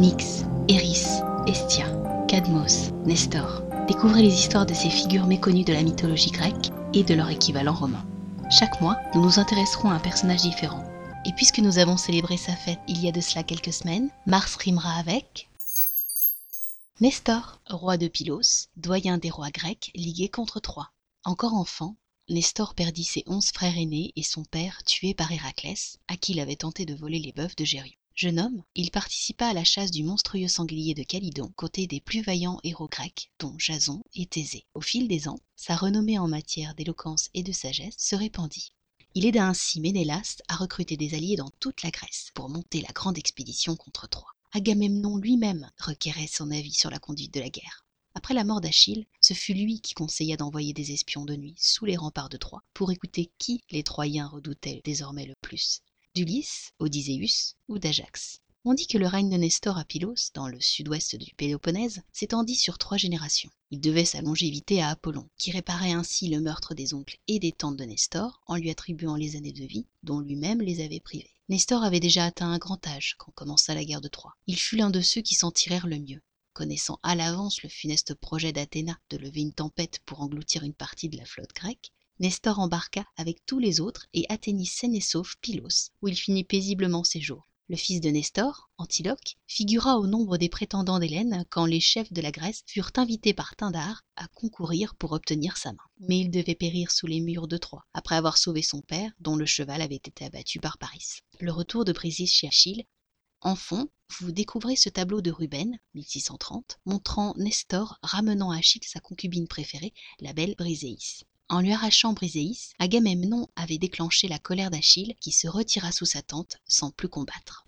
Nyx, Eris, Estia, Cadmos, Nestor. Découvrez les histoires de ces figures méconnues de la mythologie grecque et de leur équivalent romain. Chaque mois, nous nous intéresserons à un personnage différent. Et puisque nous avons célébré sa fête il y a de cela quelques semaines, Mars rimera avec Nestor, roi de Pylos, doyen des rois grecs, ligué contre Troie. Encore enfant, Nestor perdit ses onze frères aînés et son père tué par Héraclès, à qui il avait tenté de voler les bœufs de Gérion. Jeune homme, il participa à la chasse du monstrueux sanglier de Calydon, côté des plus vaillants héros grecs, dont Jason et Thésée. Au fil des ans, sa renommée en matière d'éloquence et de sagesse se répandit. Il aida ainsi Ménélas à recruter des alliés dans toute la Grèce pour monter la grande expédition contre Troie. Agamemnon lui-même requérait son avis sur la conduite de la guerre. Après la mort d'Achille, ce fut lui qui conseilla d'envoyer des espions de nuit sous les remparts de Troie pour écouter qui les Troyens redoutaient désormais le plus, d'Ulysse, Odysseus ou d'Ajax. On dit que le règne de Nestor à Pylos, dans le sud-ouest du Péloponnèse, s'étendit sur trois générations. Il devait sa longévité à Apollon, qui réparait ainsi le meurtre des oncles et des tantes de Nestor en lui attribuant les années de vie dont lui-même les avait privés. Nestor avait déjà atteint un grand âge quand commença la guerre de Troie. Il fut l'un de ceux qui s'en tirèrent le mieux. Connaissant à l'avance le funeste projet d'Athéna de lever une tempête pour engloutir une partie de la flotte grecque, Nestor embarqua avec tous les autres et atteignit sain et sauf Pylos, où il finit paisiblement ses jours. Le fils de Nestor, Antiloque, figura au nombre des prétendants d'Hélène quand les chefs de la Grèce furent invités par Tyndare à concourir pour obtenir sa main. Mais il devait périr sous les murs de Troie, après avoir sauvé son père, dont le cheval avait été abattu par Paris. Le retour de Brisis chez Achille. En fond, vous découvrez ce tableau de Ruben, 1630, montrant Nestor ramenant à Achille sa concubine préférée, la belle Briséis. En lui arrachant Briséis, Agamemnon avait déclenché la colère d'Achille qui se retira sous sa tente sans plus combattre.